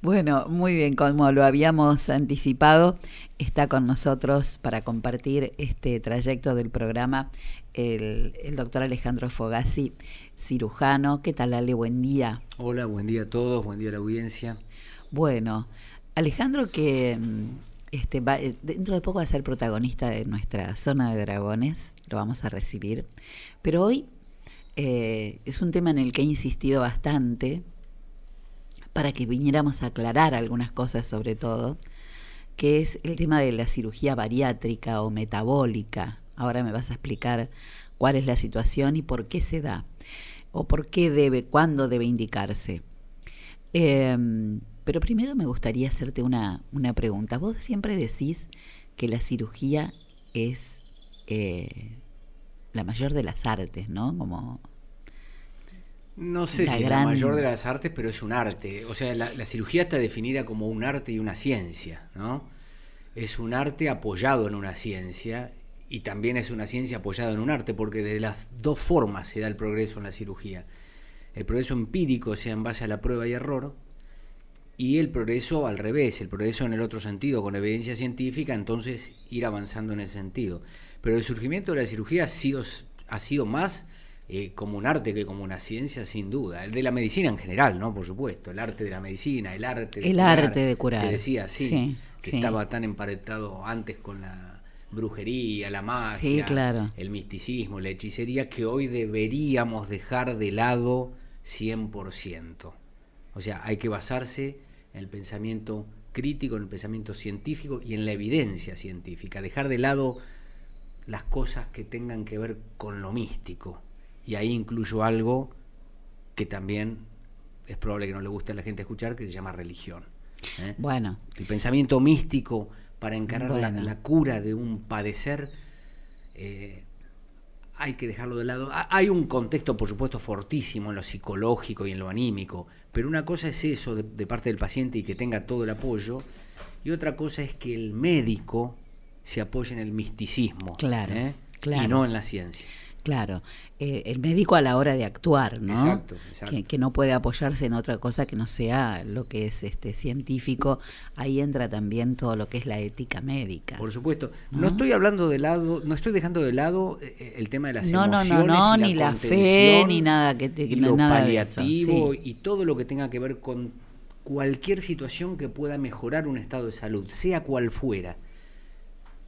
Bueno, muy bien, como lo habíamos anticipado, está con nosotros para compartir este trayecto del programa el, doctor Alejandro Fogazzi, cirujano. ¿Qué tal, Ale? Buen día. Hola, buen día a todos, buen día a la audiencia. Bueno, Alejandro que mm, este, va, eh, dentro de poco va a ser protagonista de nuestra zona de dragones, lo vamos a recibir, pero hoy eh, es un tema en el que he insistido bastante para que viniéramos a aclarar algunas cosas sobre todo, que es el tema de la cirugía bariátrica o metabólica. Ahora me vas a explicar cuál es la situación y por qué se da, o por qué debe, cuándo debe indicarse. Em, pero primero me gustaría hacerte una, una, pregunta. Vos siempre decís que la cirugía es eh, la mayor de las artes, ¿no? Como no sé si es la mayor de las artes, pero es un arte. O sea, la, cirugía está definida como un arte y una ciencia, ¿no? Es un arte apoyado en una ciencia y también es una ciencia apoyada en un arte, porque de las dos formas se da el progreso en la cirugía. El progreso empírico, o sea, en base a la prueba y error, y el progreso al revés, el progreso en el otro sentido, con evidencia científica, entonces ir avanzando en ese sentido. Pero el surgimiento de la cirugía ha sido, ha sido más eh, como un arte que como una ciencia, sin duda. El de la medicina en general, ¿no? Por supuesto. El arte de la medicina, el arte de el curar. arte de curar. Se decía así, que estaba tan emparetado antes con la brujería, la magia, claro. el misticismo, la hechicería, que hoy deberíamos dejar de lado 100%. O sea, hay que basarse en el pensamiento crítico, en el pensamiento científico y en la evidencia científica. Dejar de lado las cosas que tengan que ver con lo místico y ahí incluyo algo que también es probable que no le guste a la gente escuchar, que se llama religión. ¿eh? Bueno. El pensamiento místico para encarar la, cura de un padecer, eh, hay que dejarlo de lado. Hay un contexto, por supuesto, fortísimo en lo psicológico y en lo anímico, pero una cosa es eso de, parte del paciente y que tenga todo el apoyo, y otra cosa es que el médico se apoye en el misticismo claro, ¿eh? claro. y no en la ciencia. Claro, eh, el médico a la hora de actuar, ¿no? Exacto, Que, no puede apoyarse en otra cosa que no sea lo que es este científico. Ahí entra también todo lo que es la ética médica. Por supuesto. No, estoy hablando de lado, no estoy dejando de lado eh, el tema de las no, emociones. No, no, no, ni la fe, ni nada que te, lo paliativo y todo lo que tenga que ver con cualquier situación que pueda mejorar un estado de salud, sea cual fuera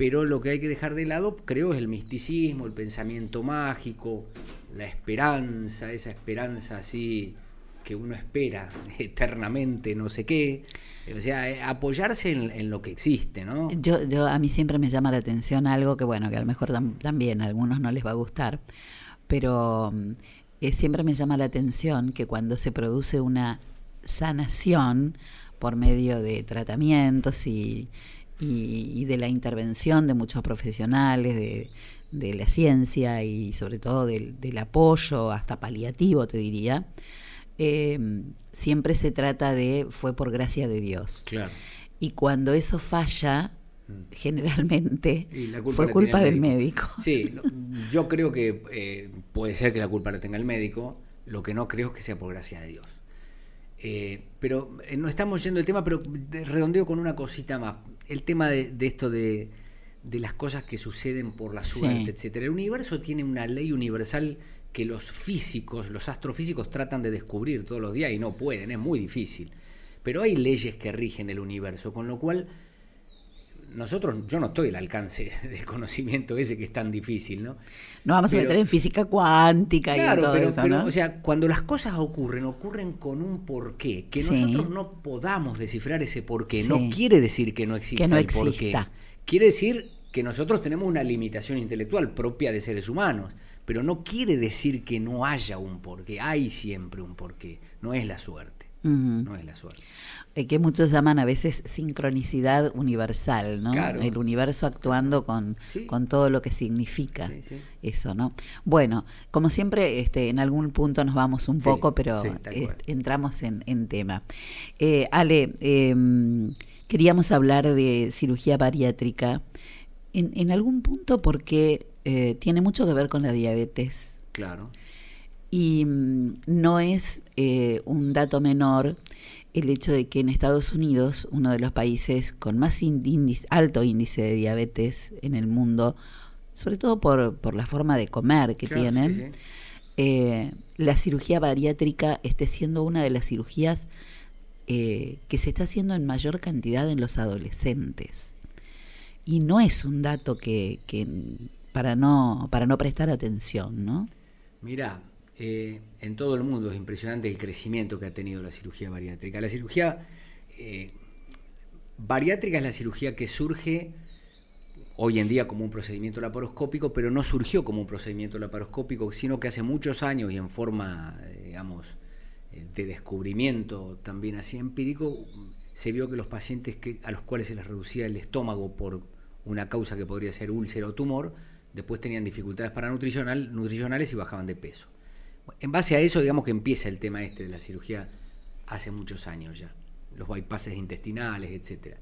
pero lo que hay que dejar de lado, creo, es el misticismo, el pensamiento mágico, la esperanza, esa esperanza así que uno espera eternamente, no sé qué. O sea, eh, apoyarse en, lo que existe, ¿no? Yo, yo, a mí siempre me llama la atención algo que, bueno, que a lo mejor también a algunos no les va a gustar, pero mm, eh, siempre me llama la atención que cuando se produce una sanación por medio de tratamientos y y, de la intervención de muchos profesionales de, de la ciencia y sobre todo del, apoyo hasta paliativo, te diría, eh, siempre se trata de fue por gracia de Dios. Claro. Y cuando eso falla, mm. generalmente fue culpa del médico. Sí, yo creo que eh, puede ser que la culpa la tenga el médico, lo que no creo es que sea por gracia de Dios. Eh, pero no estamos yendo el tema, pero redondeo con una cosita más el tema de, esto de, las cosas que suceden por la suerte, etcétera. El universo tiene una ley universal que los físicos, los astrofísicos tratan de descubrir todos los días y no pueden, es muy difícil. Pero hay leyes que rigen el universo, con lo cual nosotros, yo no estoy al alcance del conocimiento ese que es tan difícil, ¿no? No vamos a meter en física cuántica y todo pero, eso, pero, o sea, cuando las cosas ocurren, ocurren con un porqué. Que nosotros no podamos descifrar ese porqué no quiere decir que no exista no el porqué. Quiere decir que nosotros tenemos una limitación intelectual propia de seres humanos, pero no quiere decir que no haya un porqué. Hay siempre un porqué, no es la suerte. No es la suerte. Eh, que muchos llaman a veces sincronicidad universal, ¿no? El universo actuando con, con todo lo que significa eso, ¿no? Bueno, como siempre, este, en algún punto nos vamos un poco, pero entramos en, en tema. Eh, Ale, em, queríamos hablar de cirugía bariátrica. En, en algún punto porque eh, tiene mucho que ver con la diabetes. Claro. Y mm, no es un dato menor el hecho de que en Estados Unidos, uno de los países con más índice, alto índice de diabetes en el mundo, sobre todo por, por la forma de comer que tienen, eh, la cirugía bariátrica esté siendo una de las cirugías eh, que se está haciendo en mayor cantidad en los adolescentes. Y no es un dato que, que para, no, para no prestar atención, ¿no? Mira, eh, en todo el mundo es impresionante el crecimiento que ha tenido la cirugía bariátrica. La cirugía eh, bariátrica es la cirugía que surge hoy en día como un procedimiento laparoscópico, pero no surgió como un procedimiento laparoscópico, sino que hace muchos años y en forma, digamos, de descubrimiento también así empírico, se vio que los pacientes que, a los cuales se les reducía el estómago por una causa que podría ser úlcera o tumor, después tenían dificultades para nutricional, nutricionales y bajaban de peso. En base a eso, digamos que empieza el tema este de la cirugía hace muchos años ya, los bypasses intestinales, etc.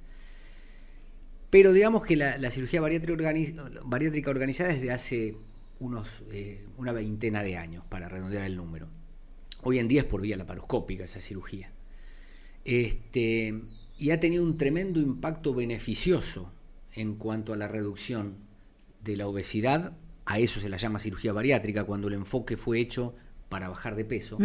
Pero digamos que la, cirugía bariátrica, organizada es de hace unos, eh, una veintena de años, para redondear el número. Hoy en día es por vía laparoscópica esa cirugía. Este, y ha tenido un tremendo impacto beneficioso en cuanto a la reducción de la obesidad. A eso se la llama cirugía bariátrica, cuando el enfoque fue hecho para bajar de peso,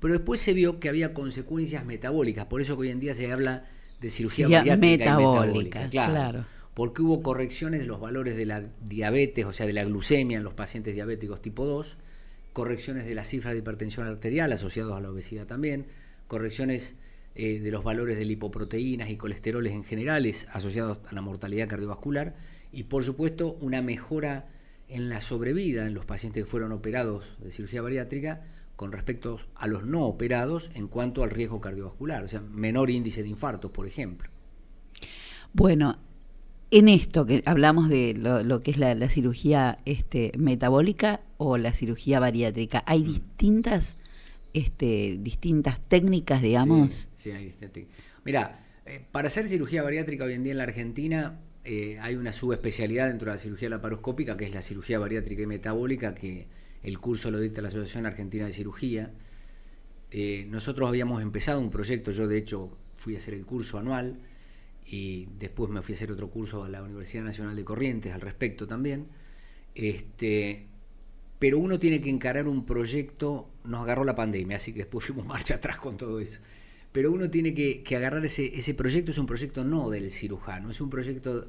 pero después se vio que había consecuencias metabólicas, por eso que hoy en día se habla de cirugía bariátrica metabólica, claro, porque hubo correcciones de los valores de la diabetes, o sea, de la glucemia en los pacientes diabéticos tipo 2, correcciones de las cifras de hipertensión arterial asociados a la obesidad también, correcciones eh, de los valores de lipoproteínas y colesteroles en generales asociados a la mortalidad cardiovascular y por supuesto una mejora en la sobrevida en los pacientes que fueron operados de cirugía bariátrica con respecto a los no operados en cuanto al riesgo cardiovascular, o sea, menor índice de infartos, por ejemplo. Bueno, en esto que hablamos de lo, que es la, cirugía este, metabólica o la cirugía bariátrica, ¿hay mm. distintas, este, distintas técnicas, digamos? Sí, hay distintas Mira, eh, para hacer cirugía bariátrica hoy en día en la Argentina eh, hay una subespecialidad dentro de la cirugía laparoscópica, que es la cirugía bariátrica y metabólica, que el curso lo dicta la Asociación Argentina de Cirugía. Eh, nosotros habíamos empezado un proyecto, yo de hecho fui a hacer el curso anual y después me fui a hacer otro curso a la Universidad Nacional de Corrientes al respecto también. Este, pero uno tiene que encarar un proyecto, nos agarró la pandemia, así que después fuimos marcha atrás con todo eso pero uno tiene que, agarrar ese, ese proyecto, es un proyecto no del cirujano, es un proyecto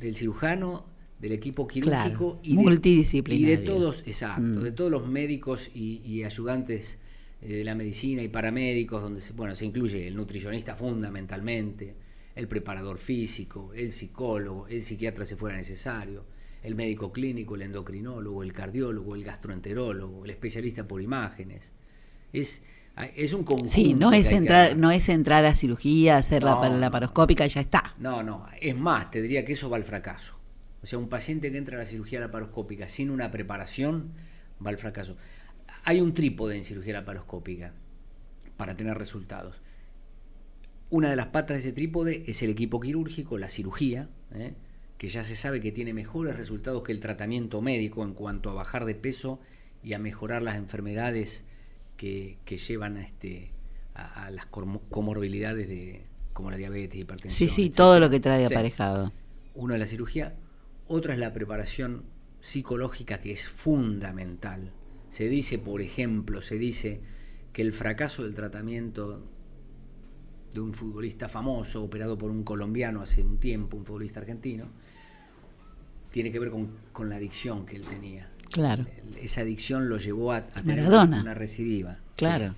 del cirujano, del equipo quirúrgico y, multidisciplinario. y de todos, exacto, mm. de todos los médicos y, ayudantes eh, de la medicina y paramédicos, donde se, bueno, se incluye el nutricionista fundamentalmente, el preparador físico, el psicólogo, el psiquiatra si fuera necesario, el médico clínico, el endocrinólogo, el cardiólogo, el gastroenterólogo, el especialista por imágenes. Es, es un conjunto. Sí, no es, entrar, no es entrar a cirugía, hacer la, laparoscópica y ya está. No, no. Es más, te diría que eso va al fracaso. O sea, un paciente que entra a la cirugía laparoscópica sin una preparación va al fracaso. Hay un trípode en cirugía laparoscópica para tener resultados. Una de las patas de ese trípode es el equipo quirúrgico, la cirugía, ¿eh? que ya se sabe que tiene mejores resultados que el tratamiento médico en cuanto a bajar de peso y a mejorar las enfermedades que, llevan a, este, a, las comorbilidades de, como la diabetes, hipertensión. Sí, sí, todo lo que trae aparejado. Uno es la cirugía, otra es la preparación psicológica que es fundamental. Se dice, por ejemplo, se dice que el fracaso del tratamiento de un futbolista famoso, operado por un colombiano hace un tiempo, un futbolista argentino, tiene que ver con, con la adicción que él tenía. Claro. Esa adicción lo llevó a, tener una recidiva. Claro.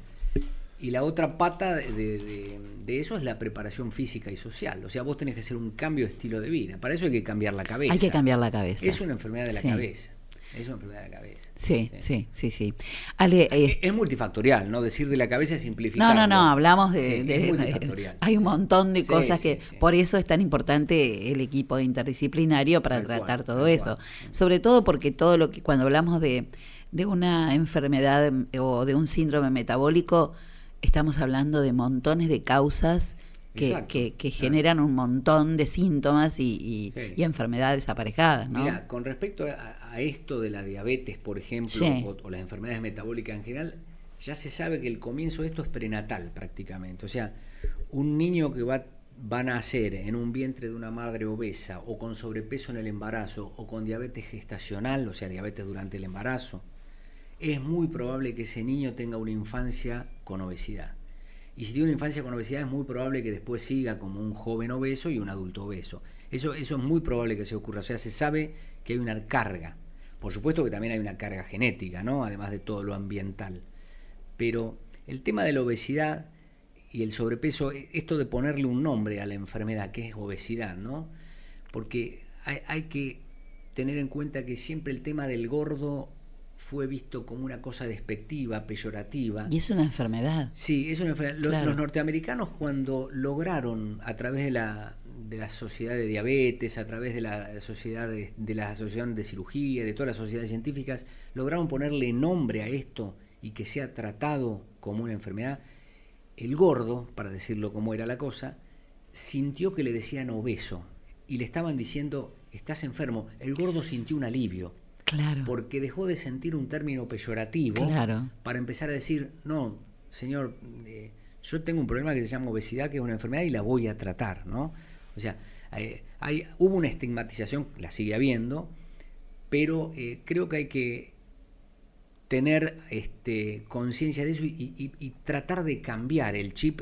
Y la otra pata de, eso es la preparación física y social. O sea, vos tenés que hacer un cambio de estilo de vida. Para eso hay que cambiar la cabeza. Hay que cambiar la cabeza. Es una enfermedad de la cabeza. Es una enfermedad de la cabeza. Sí, sí, sí, sí. Eh, es multifactorial, ¿no? Decir de la cabeza es simplificar. No, no, no, hablamos de... hay un montón de cosas que... Por eso es tan importante el equipo interdisciplinario para tratar todo eso. Sobre todo porque todo lo que... Cuando hablamos de, de una enfermedad o de un síndrome metabólico, estamos hablando de montones de causas que, que, generan un montón de síntomas y, enfermedades aparejadas. ¿no? Mira, con respecto a, esto de la diabetes, por ejemplo, o, las enfermedades metabólicas en general, ya se sabe que el comienzo de esto es prenatal prácticamente. O sea, un niño que va, va a nacer en un vientre de una madre obesa o con sobrepeso en el embarazo o con diabetes gestacional, o sea, diabetes durante el embarazo, es muy probable que ese niño tenga una infancia con obesidad. Y si tiene una infancia con obesidad es muy probable que después siga como un joven obeso y un adulto obeso. Eso, eso es muy probable que se ocurra. O sea, se sabe que hay una carga. Por supuesto que también hay una carga genética, ¿no? Además de todo lo ambiental. Pero el tema de la obesidad y el sobrepeso, e, esto de ponerle un nombre a la enfermedad, que es obesidad, ¿no? Porque hay, hay que tener en cuenta que siempre el tema del gordo fue visto como una cosa despectiva, peyorativa. Y es una enfermedad. Sí, es una enfermedad. Los, norteamericanos cuando lograron a través de la, de la sociedad de diabetes, a través de la sociedad de, de la asociación de cirugía, de todas las sociedades científicas, lograron ponerle nombre a esto y que sea tratado como una enfermedad. El gordo, para decirlo como era la cosa, sintió que le decían obeso y le estaban diciendo, estás enfermo. El gordo sintió un alivio porque dejó de sentir un término peyorativo para empezar a decir, no, señor, eh, yo tengo un problema que se llama obesidad, que es una enfermedad y la voy a tratar, ¿no? O sea, hay, hubo una estigmatización, la sigue habiendo, pero eh, creo que hay que tener este, conciencia de eso y, tratar de cambiar el chip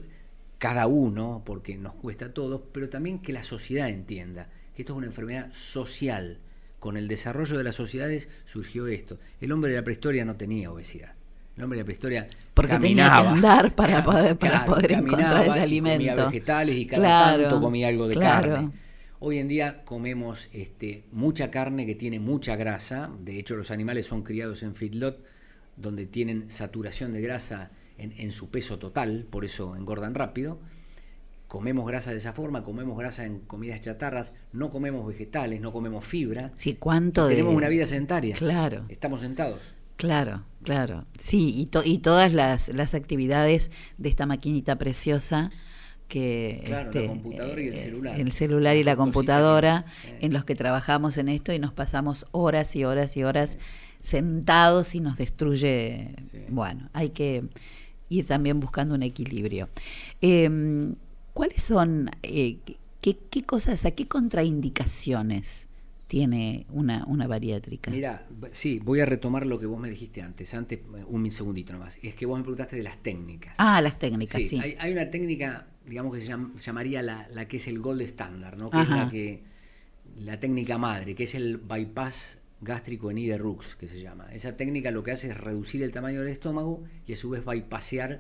cada uno, porque nos cuesta a todos, pero también que la sociedad entienda que esto es una enfermedad social con el desarrollo de las sociedades surgió esto. El hombre de la prehistoria no tenía obesidad. El hombre de la prehistoria Porque caminaba, tenía que andar para poder, para poder encontrar el alimento. Comía vegetales y cada tanto comía algo de carne. Hoy en día comemos este, mucha carne que tiene mucha grasa. De hecho, los animales son criados en feedlot, donde tienen saturación de grasa en, en su peso total, por eso engordan rápido comemos grasa de esa forma, comemos grasa en comidas chatarras, no comemos vegetales, no comemos fibra. Sí, ¿cuánto Tenemos una vida sedentaria. Claro. Estamos sentados. Claro, claro. Sí, y, y todas las, las, actividades de esta maquinita preciosa que... Claro, este, computadora y el eh, celular. El celular y la computadora en los que trabajamos en esto y nos pasamos horas y horas y horas sentados y nos destruye... Bueno, hay que ir también buscando un equilibrio. Eh, ¿Cuáles son, eh, qué, qué, cosas, a qué contraindicaciones tiene una, una bariátrica? Mira, sí, voy a retomar lo que vos me dijiste antes, antes, un segundito nomás. Es que vos me preguntaste de las técnicas. Ah, las técnicas, sí. Hay, una técnica, digamos que se llamaría la, la, que es el gold standard, ¿no? Que es la que, la técnica madre, que es el bypass gástrico en I Rux, que se llama. Esa técnica lo que hace es reducir el tamaño del estómago y a su vez bypassear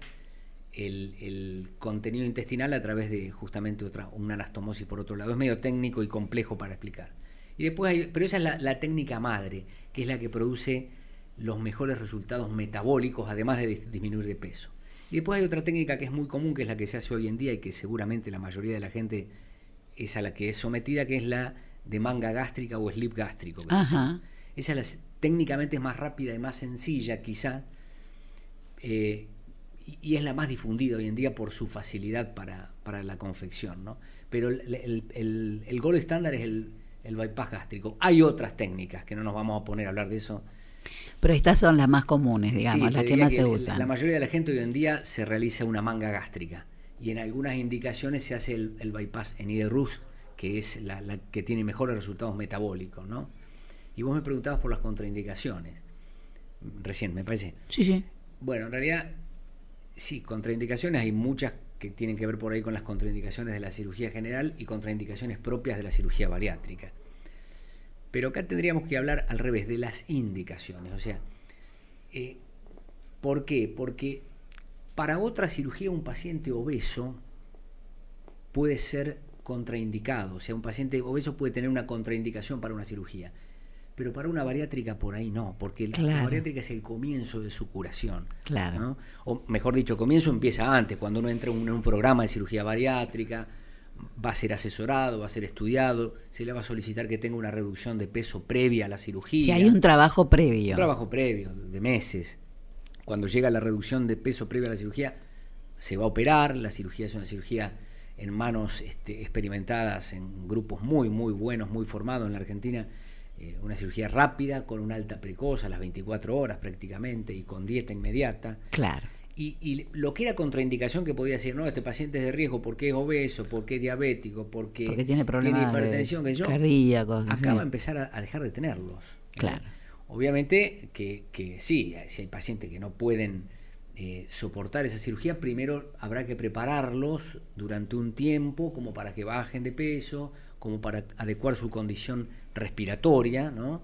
el, contenido intestinal a través de justamente otra, una anastomosis por otro lado. Es medio técnico y complejo para explicar. Y después hay, pero esa es la, técnica madre, que es la que produce los mejores resultados metabólicos, además de disminuir de peso. Y después hay otra técnica que es muy común, que es la que se hace hoy en día y que seguramente la mayoría de la gente es a la que es sometida, que es la de manga gástrica o slip gástrico. Esa es técnicamente es más rápida y más sencilla, quizá. Eh, y es la más difundida hoy en día por su facilidad para, la confección. ¿no? Pero el, el, el, gol estándar es el, el bypass gástrico. Hay otras técnicas que no nos vamos a poner a hablar de eso. Pero estas son las más comunes, digamos, las que más se usan. La mayoría de la gente hoy en día se realiza una manga gástrica y en algunas indicaciones se hace el, bypass en IDRUS, que es la, la, que tiene mejores resultados metabólicos, ¿no? Y vos me preguntabas por las contraindicaciones. Recién, me parece. Sí, sí. Bueno, en realidad Sí, contraindicaciones hay muchas que tienen que ver por ahí con las contraindicaciones de la cirugía general y contraindicaciones propias de la cirugía bariátrica. Pero acá tendríamos que hablar al revés, de las indicaciones. O sea, eh, ¿por qué? Porque para otra cirugía un paciente obeso puede ser contraindicado. O sea, un paciente obeso puede tener una contraindicación para una cirugía pero para una bariátrica por ahí no, porque la bariátrica es el comienzo de su curación. Claro. O mejor dicho, comienzo empieza antes, cuando uno entra en un programa de cirugía bariátrica, va a ser asesorado, va a ser estudiado, se le va a solicitar que tenga una reducción de peso previa a la cirugía. Si hay un trabajo previo. Un trabajo previo, de meses. Cuando llega la reducción de peso previa a la cirugía, se va a operar, la cirugía es una cirugía en manos este, experimentadas en grupos muy, muy buenos, muy formados en la Argentina eh, una cirugía rápida, con una alta precoz a las 24 horas prácticamente y con dieta inmediata. Claro. Y, lo que era contraindicación que podía decir, no, este paciente es de riesgo porque es obeso, porque es diabético, porque, tiene problemas tiene hipertensión, que yo, cardíacos, acaba de empezar a, dejar de tenerlos. Claro. Obviamente que, que sí, si hay pacientes que no pueden eh, soportar esa cirugía, primero habrá que prepararlos durante un tiempo como para que bajen de peso, como para adecuar su condición respiratoria, ¿no?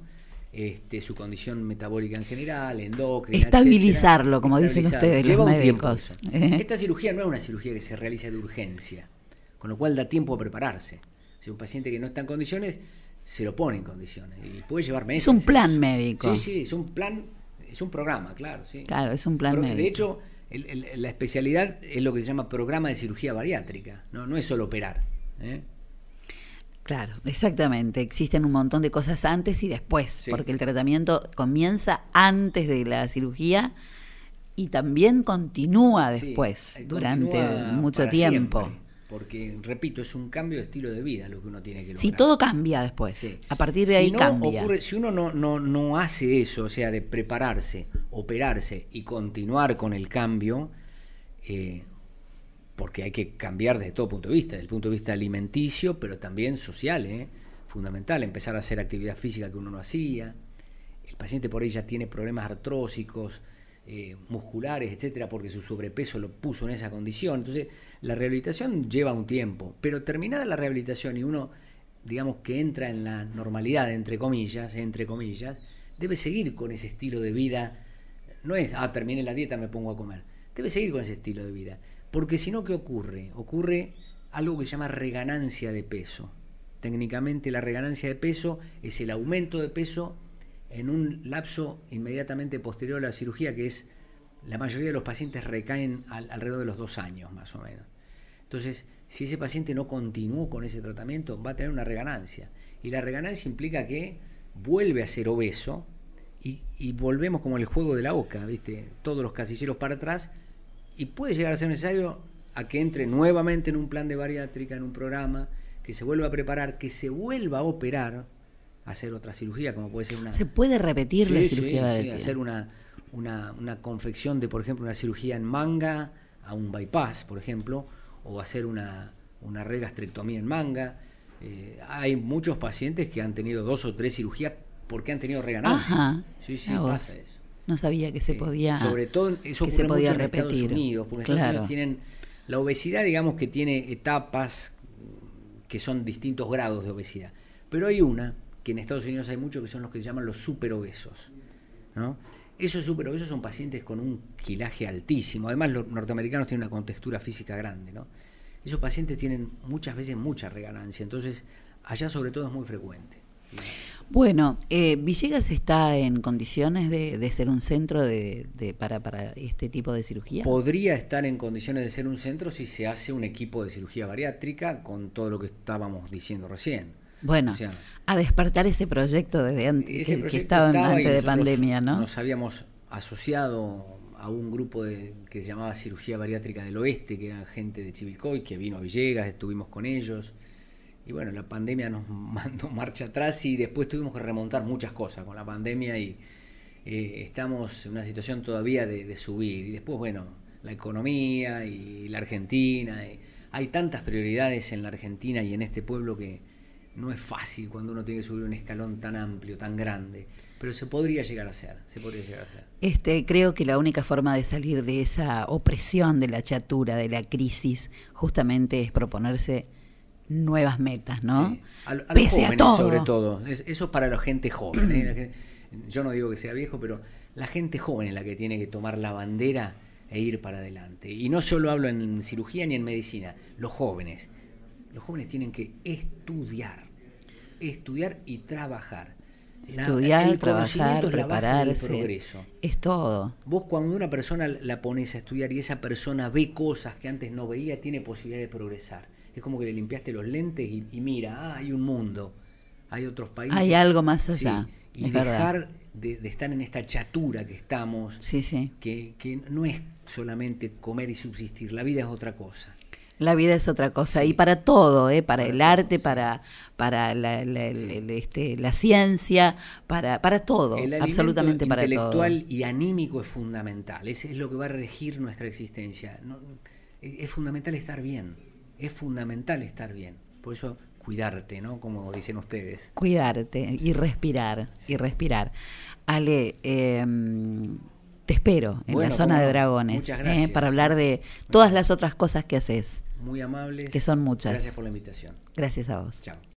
Este, su condición metabólica en general, endocrina. Estabilizarlo, como dicen ustedes, Lleva los un. Tiempo Esta cirugía no es una cirugía que se realiza de urgencia, con lo cual da tiempo a prepararse. Si un paciente que no está en condiciones, se lo pone en condiciones y puede llevar meses. Es un plan médico. Sí, sí, es un plan, es un programa, claro. Sí. Claro, es un plan médico. De hecho, la especialidad es lo que se llama programa de cirugía bariátrica, no, no es solo operar. ¿eh? Claro, exactamente. Existen un montón de cosas antes y después, porque el tratamiento comienza antes de la cirugía y también continúa después, durante mucho tiempo. Porque, repito, es un cambio de estilo de vida lo que uno tiene que lograr. Si todo cambia después, a partir de ahí cambia. si uno no, no, no hace eso, o sea, de prepararse, operarse y continuar con el cambio, eh, porque hay que cambiar desde todo punto de vista, desde el punto de vista alimenticio, pero también social, ¿eh? fundamental, empezar a hacer actividad física que uno no hacía. El paciente por ahí ya tiene problemas artrósicos, eh, musculares, etcétera, porque su sobrepeso lo puso en esa condición. Entonces, la rehabilitación lleva un tiempo, pero terminada la rehabilitación y uno, digamos, que entra en la normalidad, entre comillas, entre comillas, debe seguir con ese estilo de vida. No es, ah, terminé la dieta, me pongo a comer. Debe seguir con ese estilo de vida. Porque si no, ¿qué ocurre? Ocurre algo que se llama reganancia de peso. Técnicamente la reganancia de peso es el aumento de peso en un lapso inmediatamente posterior a la cirugía, que es la mayoría de los pacientes recaen alrededor de los dos años más o menos. Entonces, si ese paciente no continuó con ese tratamiento, va a tener una reganancia. Y la reganancia implica que vuelve a ser obeso y, y volvemos como el juego de la oca, ¿viste? Todos los casilleros para atrás y puede llegar a ser necesario a que entre nuevamente en un plan de bariátrica, en un programa, que se vuelva a preparar, que se vuelva a operar, hacer otra cirugía, como puede ser una... Se puede repetir la cirugía sí, hacer una, una, una, confección de, por ejemplo, una cirugía en manga a un bypass, por ejemplo, o hacer una, una regastrectomía en manga. Eh, hay muchos pacientes que han tenido dos o tres cirugías porque han tenido reganancia. Sí, sí, pasa eso. No sabía que se podía. Sobre todo eso se podía repetir. en Estados Unidos, porque Estados Unidos tienen la obesidad, digamos que tiene etapas que son distintos grados de obesidad. Pero hay una que en Estados Unidos hay mucho que son los que se llaman los superobesos, ¿no? Esos superobesos son pacientes con un quilaje altísimo. Además, los norteamericanos tienen una contextura física grande, ¿no? Esos pacientes tienen muchas veces mucha reganancia, entonces allá sobre todo es muy frecuente. Bueno, eh, Villegas está en condiciones de, ser un centro de, para, para, este tipo de cirugía. Podría estar en condiciones de ser un centro si se hace un equipo de cirugía bariátrica con todo lo que estábamos diciendo recién. Bueno, a despertar ese proyecto desde antes, que, estaba, antes de pandemia, ¿no? Nos habíamos asociado a un grupo de, que se llamaba Cirugía Bariátrica del Oeste, que eran gente de Chivilcoy, que vino a Villegas, estuvimos con ellos y bueno, la pandemia nos mandó marcha atrás y después tuvimos que remontar muchas cosas con la pandemia y eh, estamos en una situación todavía de, subir. Y después, bueno, la economía y la Argentina. hay tantas prioridades en la Argentina y en este pueblo que no es fácil cuando uno tiene que subir un escalón tan amplio, tan grande. Pero se podría llegar a hacer, se podría llegar a hacer. Este, creo que la única forma de salir de esa opresión, de la chatura, de la crisis, justamente es proponerse nuevas metas, ¿no? A, los jóvenes, sobre todo. eso es para la gente joven. ¿eh? yo no digo que sea viejo, pero la gente joven es la que tiene que tomar la bandera e ir para adelante. Y no solo hablo en cirugía ni en medicina, los jóvenes. Los jóvenes tienen que estudiar, estudiar y trabajar. estudiar, trabajar, es la base del progreso. Es todo. Vos cuando una persona la pones a estudiar y esa persona ve cosas que antes no veía, tiene posibilidad de progresar es como que le limpiaste los lentes y, mira, ah, hay un mundo, hay otros países. Hay algo más allá. y dejar de, estar en esta chatura que estamos, sí, sí. Que, que no es solamente comer y subsistir, la vida es otra cosa. La vida es otra cosa. Y para todo, ¿eh? para, el arte, para, para la, este, la, ciencia, para, para todo, absolutamente para todo. intelectual y anímico es fundamental. Es, es lo que va a regir nuestra existencia. es fundamental estar bien. Es fundamental estar bien. Por eso cuidarte, ¿no? Como dicen ustedes. Cuidarte y respirar, y respirar. Ale, em, te espero en la zona de dragones ¿eh? para hablar de todas las otras cosas que haces. Muy amables. Que son muchas. Gracias por la invitación. Gracias a vos. Chao.